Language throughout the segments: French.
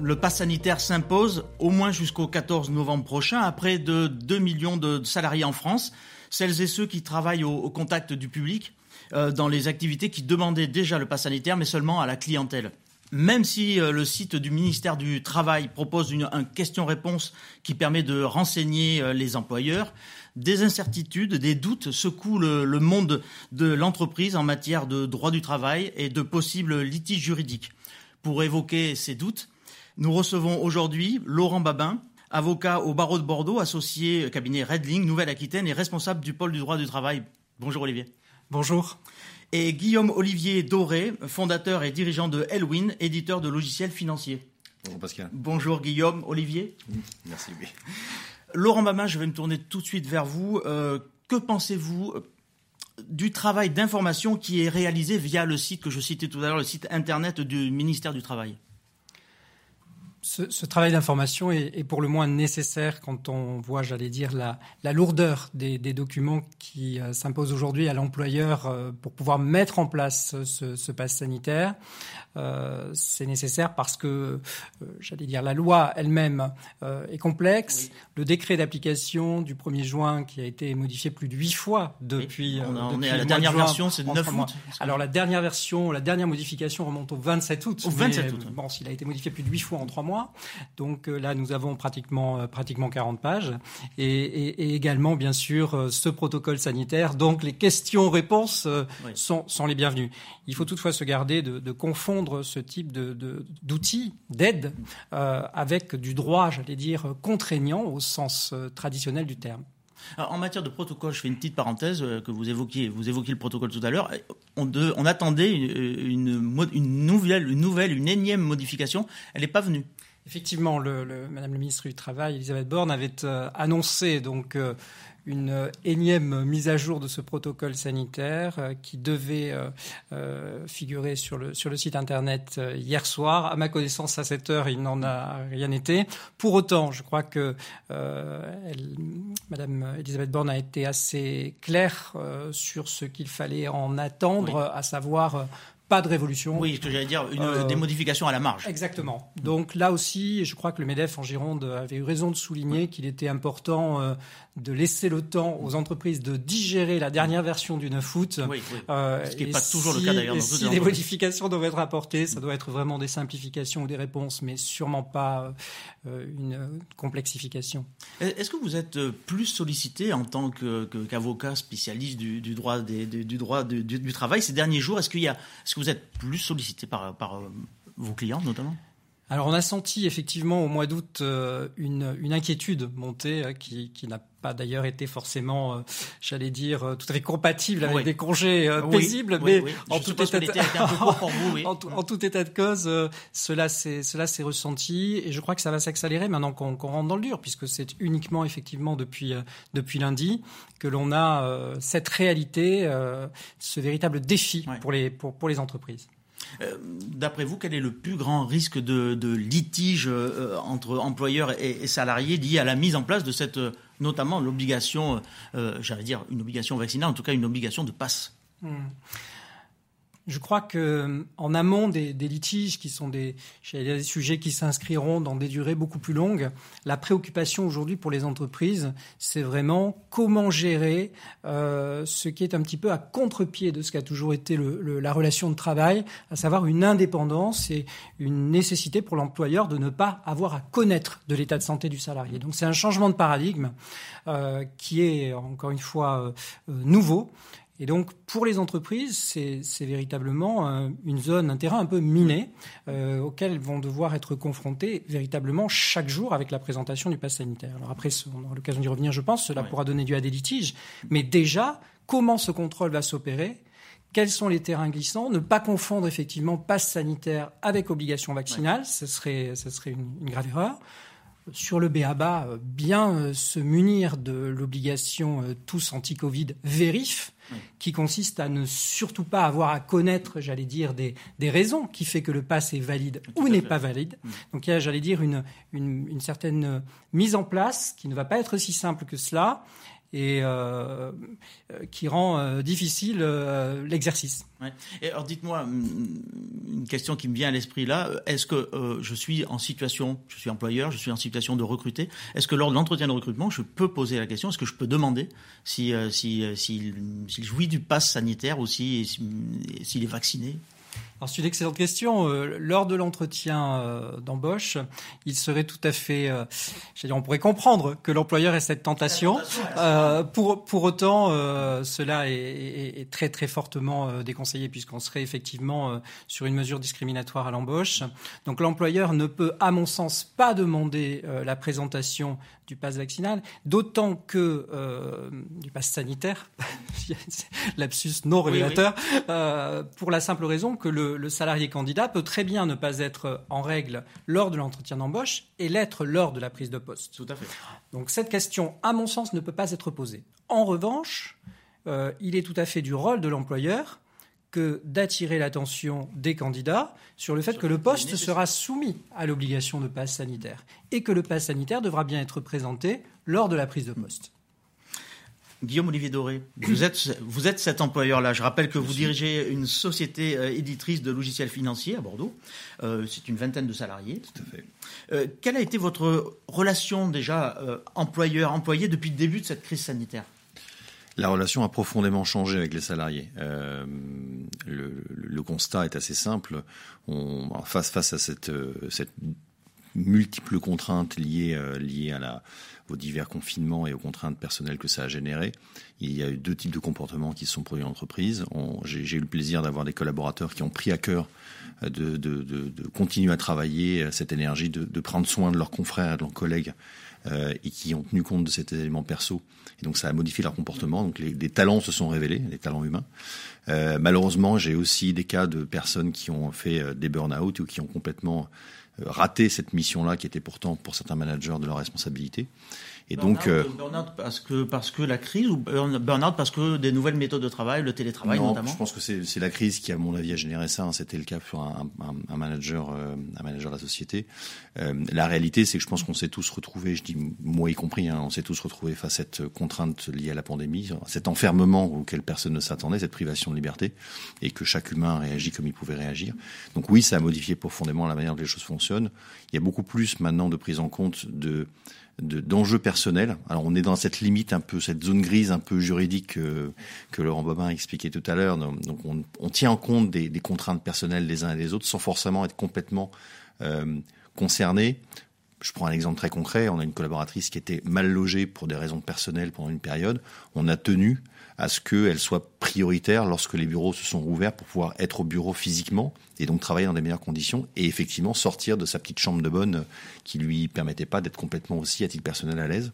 le pass sanitaire s'impose au moins jusqu'au 14 novembre prochain à près de 2 millions de salariés en France, celles et ceux qui travaillent au, contact du public euh, dans les activités qui demandaient déjà le pass sanitaire, mais seulement à la clientèle. Même si euh, le site du ministère du Travail propose une, question-réponse qui permet de renseigner euh, les employeurs, des incertitudes, des doutes secouent le, le monde de l'entreprise en matière de droit du travail et de possibles litiges juridiques. Pour évoquer ces doutes, nous recevons aujourd'hui Laurent Babin, avocat au barreau de Bordeaux, associé cabinet Redling, Nouvelle-Aquitaine et responsable du pôle du droit du travail. Bonjour Olivier. Bonjour. Et Guillaume Olivier Doré, fondateur et dirigeant de Elwin, éditeur de logiciels financiers. Bonjour Pascal. Bonjour Guillaume Olivier. Merci. Laurent Babin, je vais me tourner tout de suite vers vous. Euh, que pensez-vous du travail d'information qui est réalisé via le site que je citais tout à l'heure, le site internet du ministère du Travail? Ce, travail d'information est, pour le moins nécessaire quand on voit, j'allais dire, la, lourdeur des, documents qui euh, s'imposent aujourd'hui à l'employeur euh, pour pouvoir mettre en place ce, ce pass sanitaire. Euh, c'est nécessaire parce que, j'allais dire, la loi elle-même est complexe. Le décret d'application du 1er juin qui a été modifié plus de huit fois depuis. on, est à la dernière version, c'est 9 août. Alors la dernière version, la dernière modification remonte au 27 août. Au 27 août. Bon, s'il a été modifié plus de huit fois en trois mois donc euh, là, nous avons pratiquement, euh, pratiquement 40 pages. Et, également, bien sûr, euh, ce protocole sanitaire. Donc les questions-réponses sont, sont, les bienvenues. Il faut toutefois se garder de, confondre ce type d'outils, de, d'aide, avec du droit, j'allais dire, contraignant au sens traditionnel du terme. en matière de protocole, je fais une petite parenthèse que vous évoquiez. Vous évoquiez le protocole tout à l'heure. On, on, attendait une, une, nouvelle, une nouvelle, une énième modification. Elle n'est pas venue. Effectivement, le, Madame la ministre du Travail, Elisabeth Borne, avait euh, annoncé donc euh, une énième mise à jour de ce protocole sanitaire euh, qui devait figurer sur le, sur le site internet hier soir. À ma connaissance, à cette heure, il n'en a rien été. Pour autant, je crois que Madame Elisabeth Borne a été assez claire sur ce qu'il fallait en attendre, à savoir pas de révolution. Oui, ce que j'allais dire, une, euh, des modifications à la marge. Exactement. Donc là aussi, je crois que le MEDEF en Gironde avait eu raison de souligner qu'il était important euh, de laisser le temps aux entreprises de digérer la dernière version du 9 août. Oui, euh, ce qui n'est pas toujours le cas d'ailleurs. Si des modifications doivent être apportées, ça doit être vraiment des simplifications ou des réponses, mais sûrement pas une complexification. Est-ce que vous êtes plus sollicité en tant qu'avocat spécialiste du, droit, des, du, droit du, travail ces derniers jours? Est-ce, qu'il y a, vous êtes plus sollicité par, par vos clients notamment? Alors on a senti effectivement au mois d'août euh, une, une, inquiétude monter euh, qui, qui n'a pas d'ailleurs été forcément, euh, j'allais dire, tout à fait compatible avec des congés paisibles, mais en, tout état de... en, tout état de cause, cela s'est cela s'est ressenti et je crois que ça va s'accélérer maintenant qu'on rentre dans le dur, puisque c'est uniquement effectivement depuis depuis lundi que l'on a cette réalité, ce véritable défi pour les pour, pour les entreprises. Euh, d'après vous, quel est le plus grand risque de, litige euh, entre employeurs et, salariés lié à la mise en place de cette, euh, notamment l'obligation, j'allais dire une obligation vaccinale, en tout cas une obligation de passe? Hmm. Je crois que en amont des, litiges, qui sont des, sujets qui s'inscriront dans des durées beaucoup plus longues, la préoccupation aujourd'hui pour les entreprises, c'est vraiment comment gérer euh, ce qui est un petit peu à contre-pied de ce qu'a toujours été la relation de travail, à savoir une indépendance et une nécessité pour l'employeur de ne pas avoir à connaître de l'état de santé du salarié. Donc c'est un changement de paradigme euh, qui est encore une fois euh, nouveau et donc, pour les entreprises, c'est véritablement euh, une zone, un terrain un peu miné euh, auquel elles vont devoir être confrontées véritablement chaque jour avec la présentation du pass sanitaire. Alors après, on aura l'occasion d'y revenir, je pense. Cela pourra donner lieu à des litiges. Mais déjà, comment ce contrôle va s'opérer? Quels sont les terrains glissants, ne pas confondre effectivement passe sanitaire avec obligation vaccinale, ce serait, ce serait une, une grave erreur sur le BABA, euh, bien euh, se munir de l'obligation euh, tous anti-Covid vérif, qui consiste à ne surtout pas avoir à connaître, j'allais dire, des, raisons qui fait que le pass est valide ou n'est pas valide. Donc il y a, j'allais dire, une, une, certaine mise en place qui ne va pas être si simple que cela et euh, euh, qui rend euh, difficile l'exercice. Et alors dites-moi mm, une question qui me vient à l'esprit là. Est-ce que je suis en situation, je suis employeur, je suis en situation de recruter. Est-ce que lors de l'entretien de recrutement, je peux poser la question Est-ce que je peux demander si s'il si, si, jouit du pass sanitaire ou s'il est vacciné? C'est une excellente question. Euh, lors de l'entretien euh, d'embauche, il serait tout à fait, euh, dire, on pourrait comprendre que l'employeur ait cette tentation. pour pour autant, cela est, très très fortement déconseillé puisqu'on serait effectivement sur une mesure discriminatoire à l'embauche. Donc l'employeur ne peut, à mon sens, pas demander la présentation du pass vaccinal, d'autant que du pass sanitaire, lapsus non révélateur, pour la simple raison que le le, salarié candidat peut très bien ne pas être en règle lors de l'entretien d'embauche et l'être lors de la prise de poste. Tout à fait. Donc cette question, à mon sens, ne peut pas être posée. En revanche, euh, il est tout à fait du rôle de l'employeur que d'attirer l'attention des candidats sur le fait que le poste sera soumis à l'obligation de passe sanitaire et que le passe sanitaire devra bien être présenté lors de la prise de poste. Guillaume Olivier Doré, vous êtes, vous êtes cet employeur-là. Je rappelle que vous dirigez une société euh, éditrice de logiciels financiers à Bordeaux. Euh, c'est une vingtaine de salariés. Tout à fait. Euh, quelle a été votre relation déjà employeur-employé depuis le début de cette crise sanitaire? La relation a profondément changé avec les salariés. le, constat est assez simple. On, face, face à cette, cette multiples contraintes liées, liées à la, aux divers confinements et aux contraintes personnelles que ça a généré. Il y a eu deux types de comportements qui se sont produits en entreprise. J'ai eu le plaisir d'avoir des collaborateurs qui ont pris à cœur euh, de, de, de, de continuer à travailler euh, cette énergie, de, prendre soin de leurs confrères, de leurs collègues, euh, et qui ont tenu compte de cet élément perso. Et donc ça a modifié leur comportement. Donc les, les talents se sont révélés, les talents humains. Euh, malheureusement, j'ai aussi des cas de personnes qui ont fait euh, des burn-out ou qui ont complètement euh, raté cette mission-là qui était pourtant pour certains managers de leur responsabilité. Et donc euh, burn-out parce que parce que la crise ou burn-out parce que des nouvelles méthodes de travail, le télétravail non, notamment. Je pense que c'est la crise qui, à mon avis, a généré ça. Hein. C'était le cas pour un, un, un manager, euh, un manager de la société. Euh, la réalité, c'est que je pense qu'on s'est tous retrouvés, je dis moi y compris, hein, on s'est tous retrouvés face à cette contrainte liée à la pandémie, cet enfermement auquel personne ne s'attendait, cette privation de liberté, et que chaque humain réagit comme il pouvait réagir. Donc oui, ça a modifié profondément la manière dont les choses fonctionnent. Il y a beaucoup plus maintenant de prise en compte de d'enjeux personnels. Alors on est dans cette limite un peu, cette zone grise un peu juridique que, que Laurent Bobin expliquait tout à l'heure. Donc on, on, tient en compte des, des, contraintes personnelles des uns et des autres sans forcément être complètement euh, concerné. Je prends un exemple très concret. On a une collaboratrice qui était mal logée pour des raisons personnelles pendant une période. On a tenu à ce qu'elle soit prioritaire lorsque les bureaux se sont rouverts pour pouvoir être au bureau physiquement et donc travailler dans des meilleures conditions et effectivement sortir de sa petite chambre de bonne qui lui permettait pas d'être complètement aussi à titre personnel à l'aise.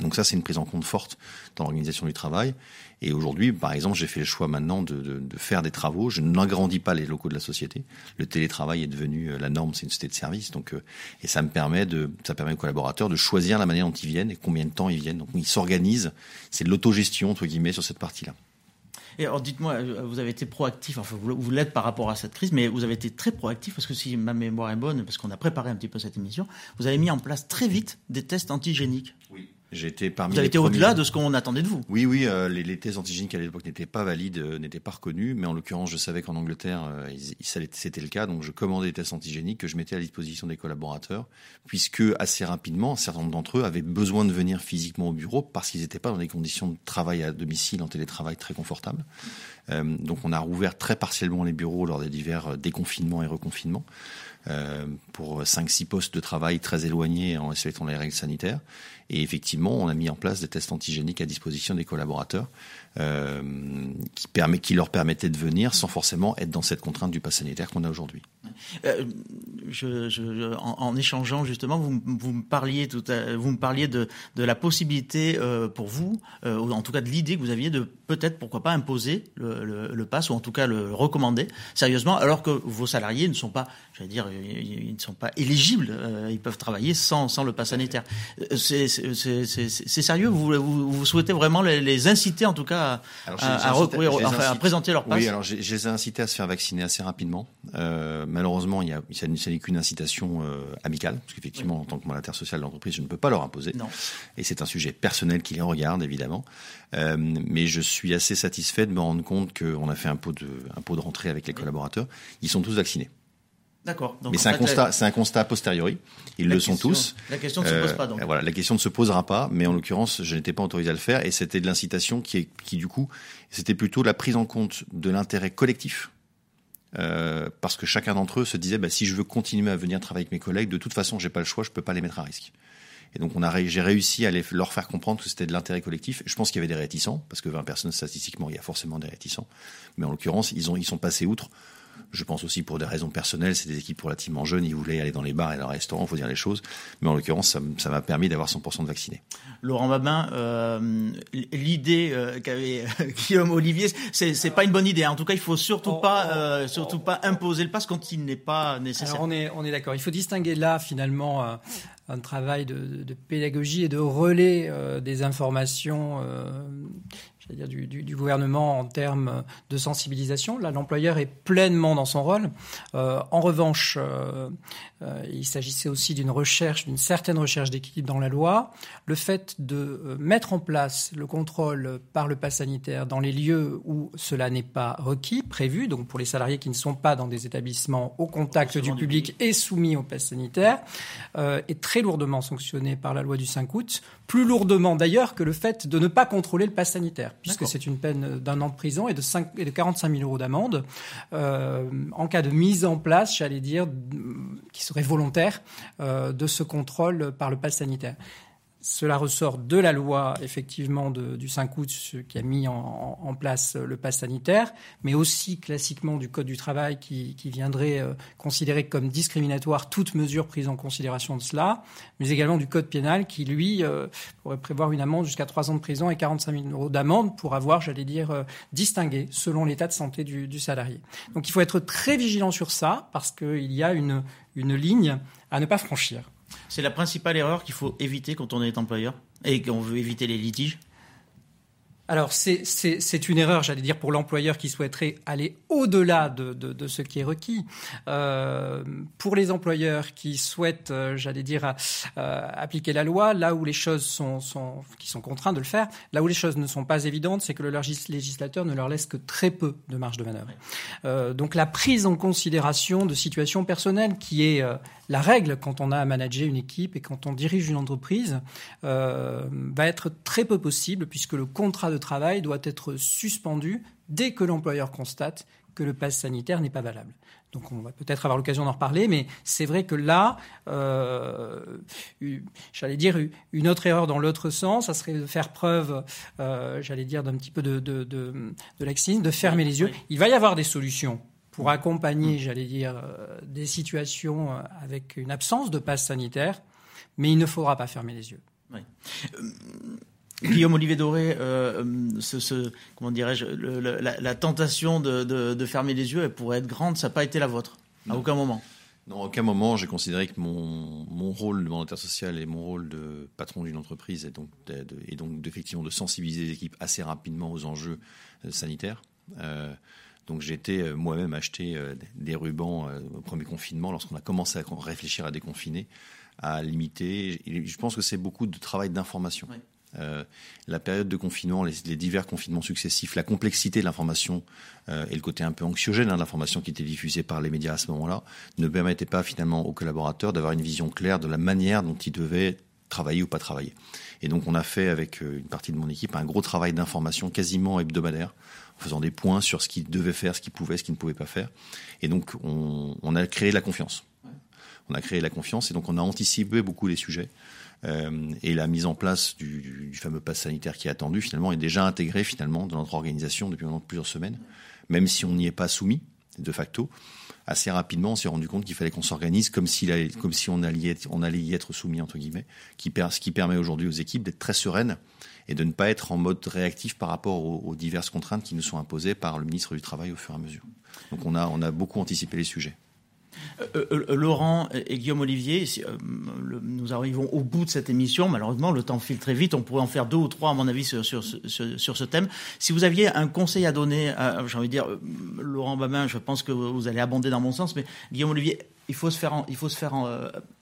Donc ça, c'est une prise en compte forte dans l'organisation du travail. Et aujourd'hui, par exemple, j'ai fait le choix maintenant de, de, de faire des travaux. Je n'agrandis pas les locaux de la société. Le télétravail est devenu euh, la norme, c'est une société de service. Donc, euh, et ça me permet de, ça permet aux collaborateurs de choisir la manière dont ils viennent et combien de temps ils viennent. Donc, ils s'organisent. C'est de l'autogestion entre guillemets sur cette partie-là. Et alors, dites-moi, euh, vous avez été proactif, enfin, vous, vous l'êtes par rapport à cette crise, mais vous avez été très proactif parce que si ma mémoire est bonne, parce qu'on a préparé un petit peu cette émission, vous avez mis en place très vite des tests antigéniques. Oui. J'étais parmi Vous avez été au-delà de ce qu'on attendait de vous. Oui, oui, euh, les, les, thèses antigéniques à l'époque n'étaient pas valides, euh, n'étaient pas reconnues, mais en l'occurrence, je savais qu'en Angleterre, euh, c'était le cas, donc je commandais des tests antigéniques que je mettais à disposition des collaborateurs, puisque assez rapidement, un certain nombre d'entre eux avaient besoin de venir physiquement au bureau parce qu'ils n'étaient pas dans des conditions de travail à domicile, en télétravail très confortables. Euh, donc on a rouvert très partiellement les bureaux lors des divers déconfinements et reconfinements. Euh, pour 5-6 postes de travail très éloignés en respectant les règles sanitaires. Et effectivement, on a mis en place des tests antigéniques à disposition des collaborateurs euh, qui, qui leur permettaient de venir sans forcément être dans cette contrainte du pass sanitaire qu'on a aujourd'hui. Euh, je, en, échangeant justement, vous, vous, me parliez tout vous me parliez de, de la possibilité euh, pour vous, euh, ou en tout cas de l'idée que vous aviez de peut-être pourquoi pas imposer le, le, le, pass ou en tout cas le recommander sérieusement, alors que vos salariés ne sont pas, j'allais dire, ils ne sont pas éligibles, ils peuvent travailler sans, sans le pass sanitaire. C'est sérieux? Vous, vous, souhaitez vraiment les, inciter en tout cas à, à présenter leur pass? Oui, alors je les ai incités à se faire vacciner assez rapidement. Euh, malheureusement, il y a, ça n'est qu'une incitation euh, amicale, parce qu'effectivement, en tant que mandataire social de l'entreprise, je ne peux pas leur imposer. Non. Et c'est un sujet personnel qui les regarde, évidemment. Euh, mais je suis assez satisfait de me rendre compte qu'on a fait un pot de, un pot de rentrée avec les collaborateurs. Ils sont tous vaccinés. D'accord. Mais c'est un constat, c'est un constat a posteriori. Ils le sont tous. La question ne se pose pas donc. Euh, voilà, la question ne se posera pas, mais en l'occurrence, je n'étais pas autorisé à le faire et c'était de l'incitation qui, est, qui du coup, c'était plutôt la prise en compte de l'intérêt collectif euh, parce que chacun d'entre eux se disait bah, si je veux continuer à venir travailler avec mes collègues, de toute façon, j'ai pas le choix, je peux pas les mettre à risque. Et donc, j'ai réussi à les, leur faire comprendre que c'était de l'intérêt collectif. Je pense qu'il y avait des réticents, parce que 20 personnes, statistiquement, il y a forcément des réticents. Mais en l'occurrence, ils, ont, ils sont passés outre. Je pense aussi pour des raisons personnelles, c'est des équipes relativement jeunes, ils voulaient aller dans les bars et dans les restaurants, faut dire les choses. Mais en l'occurrence, ça m'a permis d'avoir 100% de vaccinés. Laurent Babin, euh, l'idée euh, qu'avait Guillaume Olivier, c'est pas une bonne idée. En tout cas, il faut surtout oh, pas, oh, euh, surtout pas imposer le pass quand il n'est pas nécessaire. Alors on est, on est d'accord. Il faut distinguer là finalement euh, un travail de, de, pédagogie et de relais euh, des informations c'est-à-dire du, du, du, gouvernement en termes de sensibilisation. Là, l'employeur est pleinement dans son rôle. Euh, en revanche, euh, euh, il s'agissait aussi d'une recherche, d'une certaine recherche d'équilibre dans la loi. Le fait de euh, mettre en place le contrôle par le pass sanitaire dans les lieux où cela n'est pas requis, prévu, donc pour les salariés qui ne sont pas dans des établissements au contact du public, et soumis au pass sanitaire, euh, est très lourdement sanctionné par la loi du 5 août, plus lourdement d'ailleurs que le fait de ne pas contrôler le pass sanitaire puisque c'est une peine d'un an de prison et de, 5, et de 45 000 euros d'amende euh, en cas de mise en place, j'allais dire, qui serait volontaire, euh, de ce contrôle par le pass sanitaire. Cela ressort de la loi, effectivement, du 5 août, qui a mis en, place le pass sanitaire, mais aussi classiquement du Code du travail qui, viendrait euh, considérer comme discriminatoire toute mesure prise en considération de cela, mais également du Code pénal qui, lui, euh, pourrait prévoir une amende jusqu'à 3 ans de prison et 45 000 euros d'amende pour avoir, j'allais dire, euh, distingué selon l'état de santé du, salarié. Donc il faut être très vigilant sur ça, parce qu'il y a une ligne à ne pas franchir. C'est la principale erreur qu'il faut éviter quand on est employeur et qu'on veut éviter les litiges alors c'est une erreur, j'allais dire, pour l'employeur qui souhaiterait aller au-delà de, de, de, ce qui est requis. Euh, pour les employeurs qui souhaitent, euh, j'allais dire, euh, appliquer la loi, là où les choses sont, sont, qui sont contraints de le faire, là où les choses ne sont pas évidentes, c'est que le législateur ne leur laisse que très peu de marge de manœuvre. Euh, donc la prise en considération de situations personnelles, qui est euh, la règle quand on a à manager une équipe et quand on dirige une entreprise, euh, va être très peu possible puisque le contrat de travail doit être suspendu dès que l'employeur constate que le pass sanitaire n'est pas valable. Donc on va peut-être avoir l'occasion d'en reparler, mais c'est vrai que là, euh, j'allais dire une autre erreur dans l'autre sens, ça serait de faire preuve, euh, j'allais dire d'un petit peu de, de, de, de laxisme, de fermer les yeux. Il va y avoir des solutions pour accompagner, j'allais dire, euh, des situations avec une absence de passe sanitaire, mais il ne faudra pas fermer les yeux. Oui. Guillaume Olivier Doré, euh, ce, ce, comment dirais-je, la, la, tentation de, de, de, fermer les yeux, elle pourrait être grande. Ça n'a pas été la vôtre à aucun moment. Non, à aucun moment, j'ai considéré que mon, mon rôle de mandataire social et mon rôle de patron d'une entreprise est donc, de, et donc effectivement de sensibiliser les équipes assez rapidement aux enjeux euh, sanitaires. Euh, donc j'ai été euh, moi-même acheter euh, des rubans au premier confinement lorsqu'on a commencé à réfléchir à déconfiner, à limiter. Et je pense que c'est beaucoup de travail d'information. Oui. Euh, la période de confinement, les, les, divers confinements successifs, la complexité de l'information euh, et le côté un peu anxiogène hein, de l'information qui était diffusée par les médias à ce moment-là ne permettait pas finalement aux collaborateurs d'avoir une vision claire de la manière dont ils devaient travailler ou pas travailler. Et donc on a fait avec euh, une partie de mon équipe un gros travail d'information quasiment hebdomadaire, en faisant des points sur ce qu'ils devaient faire, ce qu'ils pouvaient, ce qu'ils ne pouvaient pas faire. Et donc on, on a créé de la confiance. On a créé la confiance et donc on a anticipé beaucoup les sujets. Euh, et la mise en place du, fameux pass sanitaire qui est attendu finalement est déjà intégré finalement dans notre organisation depuis maintenant plusieurs semaines, même si on n'y est pas soumis de facto. assez rapidement, on s'est rendu compte qu'il fallait qu'on s'organise comme, si on allait, être, on allait y être soumis, entre guillemets, qui, ce qui permet aujourd'hui aux équipes d'être très sereines et de ne pas être en mode réactif par rapport aux, diverses contraintes qui nous sont imposées par le ministre du Travail au fur et à mesure. Donc on a, on a beaucoup anticipé les sujets. Euh, euh, Laurent et Guillaume Olivier, euh, nous arrivons au bout de cette émission. Malheureusement, le temps file très vite. On pourrait en faire deux ou trois, à mon avis, sur, ce thème. Si vous aviez un conseil à donner, j'ai envie de dire, Laurent Babin, je pense que vous allez abonder dans mon sens, mais Guillaume Olivier, il faut se faire, il faut se faire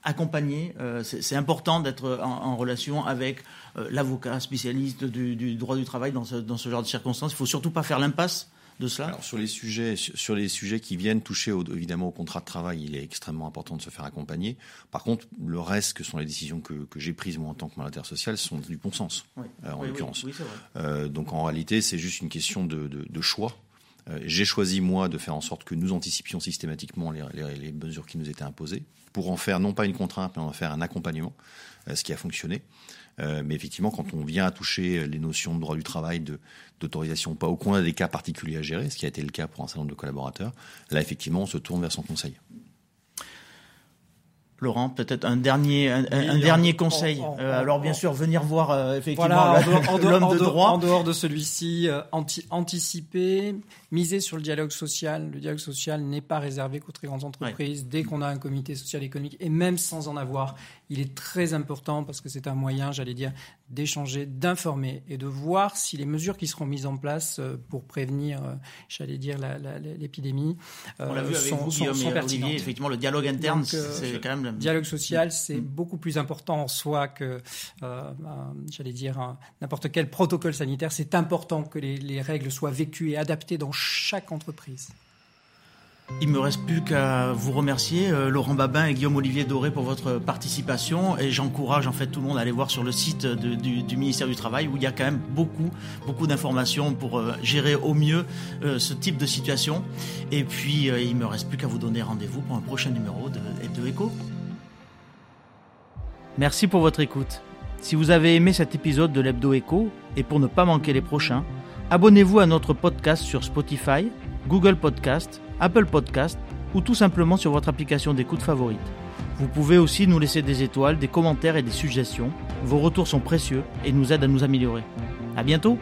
accompagner. c'est important d'être en, relation avec l'avocat spécialiste du, droit du travail dans ce, dans ce genre de circonstances. Il faut surtout pas faire l'impasse de cela Alors sur les sujets, sur les sujets qui viennent toucher évidemment au contrat de travail, il est extrêmement important de se faire accompagner. Par contre, le reste, que sont les décisions que, que j'ai prises moi en tant que mandataire social, sont du bon sens, euh, en l'occurrence. Oui, euh, donc en réalité, c'est juste une question de, de, de choix. Euh, j'ai choisi moi de faire en sorte que nous anticipions systématiquement les, mesures qui nous étaient imposées, pour en faire non pas une contrainte, mais en faire un accompagnement, euh, ce qui a fonctionné. Euh, mais effectivement, quand on vient à toucher les notions de droit du travail, d'autorisation pas, ou qu'on a des cas particuliers à gérer, ce qui a été le cas pour un certain nombre de collaborateurs, là, effectivement, on se tourne vers son conseil. Laurent, peut-être un dernier, un, dernier conseil. Euh, alors bien sûr, venir voir euh, effectivement l'homme de droit. En dehors de celui-ci, euh, anticiper, miser sur le dialogue social. Le dialogue social n'est pas réservé qu'aux très grandes entreprises. Dès qu'on a un comité social économique, et même sans en avoir, il est très important parce que c'est un moyen, j'allais dire, d'échanger, d'informer et de voir si les mesures qui seront mises en place pour prévenir, j'allais dire, l'épidémie, On l'a vu avec sont, vous, sont, sont pertinentes. effectivement, le dialogue interne, c'est quand même... Le dialogue social, c'est mm. beaucoup plus important en soi que, j'allais dire, n'importe quel protocole sanitaire. C'est important que les, les règles soient vécues et adaptées dans chaque entreprise. Il me reste plus qu'à vous remercier, euh, Laurent Babin et Guillaume Olivier Doré, pour votre participation. Et j'encourage en fait tout le monde à aller voir sur le site du, ministère du Travail où il y a quand même beaucoup, beaucoup d'informations pour euh, gérer au mieux euh, ce type de situation. Et puis, il me reste plus qu'à vous donner rendez-vous pour un prochain numéro de Hebdo Echo. Merci pour votre écoute. Si vous avez aimé cet épisode de l'Hebdo Echo et pour ne pas manquer les prochains, abonnez-vous à notre podcast sur Spotify, Google Podcast Apple Podcast ou tout simplement sur votre application d'écoute favorite. Vous pouvez aussi nous laisser des étoiles, des commentaires et des suggestions. Vos retours sont précieux et nous aident à nous améliorer. À bientôt!